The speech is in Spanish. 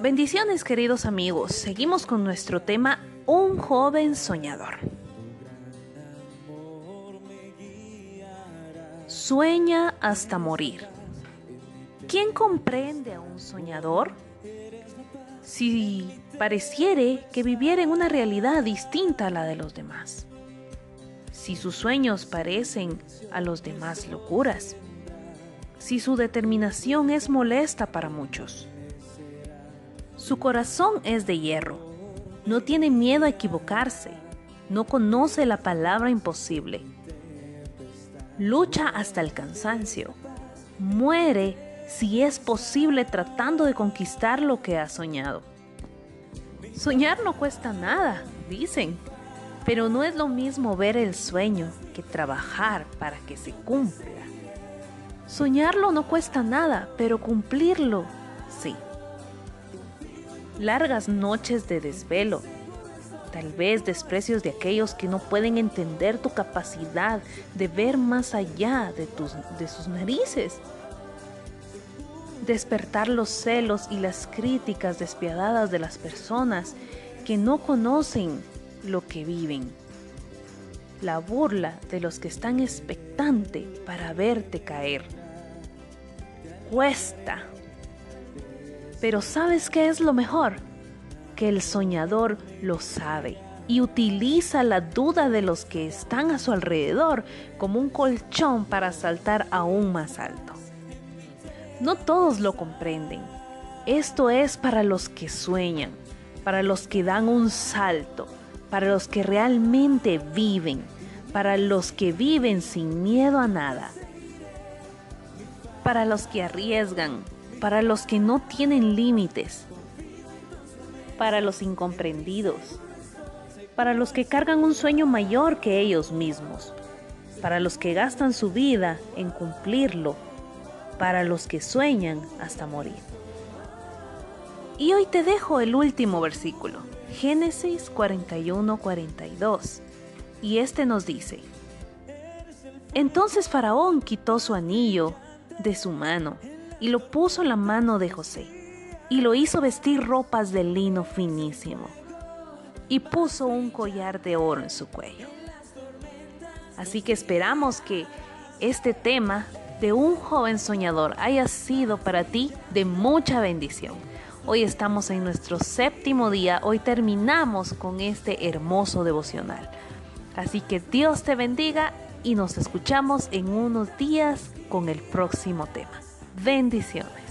Bendiciones queridos amigos, seguimos con nuestro tema Un joven soñador. Sueña hasta morir. ¿Quién comprende a un soñador? Si pareciere que viviera en una realidad distinta a la de los demás. Si sus sueños parecen a los demás locuras. Si su determinación es molesta para muchos su corazón es de hierro. No tiene miedo a equivocarse. No conoce la palabra imposible. Lucha hasta el cansancio. Muere si es posible tratando de conquistar lo que ha soñado. Soñar no cuesta nada, dicen, pero no es lo mismo ver el sueño que trabajar para que se cumpla. Soñarlo no cuesta nada, pero cumplirlo sí largas noches de desvelo, tal vez desprecios de aquellos que no pueden entender tu capacidad de ver más allá de, tus, de sus narices. Despertar los celos y las críticas despiadadas de las personas que no conocen lo que viven. La burla de los que están expectante para verte caer. Cuesta pero ¿sabes qué es lo mejor? Que el soñador lo sabe y utiliza la duda de los que están a su alrededor como un colchón para saltar aún más alto. No todos lo comprenden. Esto es para los que sueñan, para los que dan un salto, para los que realmente viven, para los que viven sin miedo a nada, para los que arriesgan, para los que no tienen límites, para los incomprendidos, para los que cargan un sueño mayor que ellos mismos, para los que gastan su vida en cumplirlo, para los que sueñan hasta morir. Y hoy te dejo el último versículo, Génesis 41-42, y este nos dice, Entonces Faraón quitó su anillo de su mano y lo puso en la mano de José, y lo hizo vestir ropas de lino finísimo, y puso un collar de oro en su cuello. Así que esperamos que este tema de un joven soñador haya sido para ti de mucha bendición. Hoy estamos en nuestro séptimo día, hoy terminamos con este hermoso devocional. Así que Dios te bendiga y nos escuchamos en unos días con el próximo tema. Bendiciones.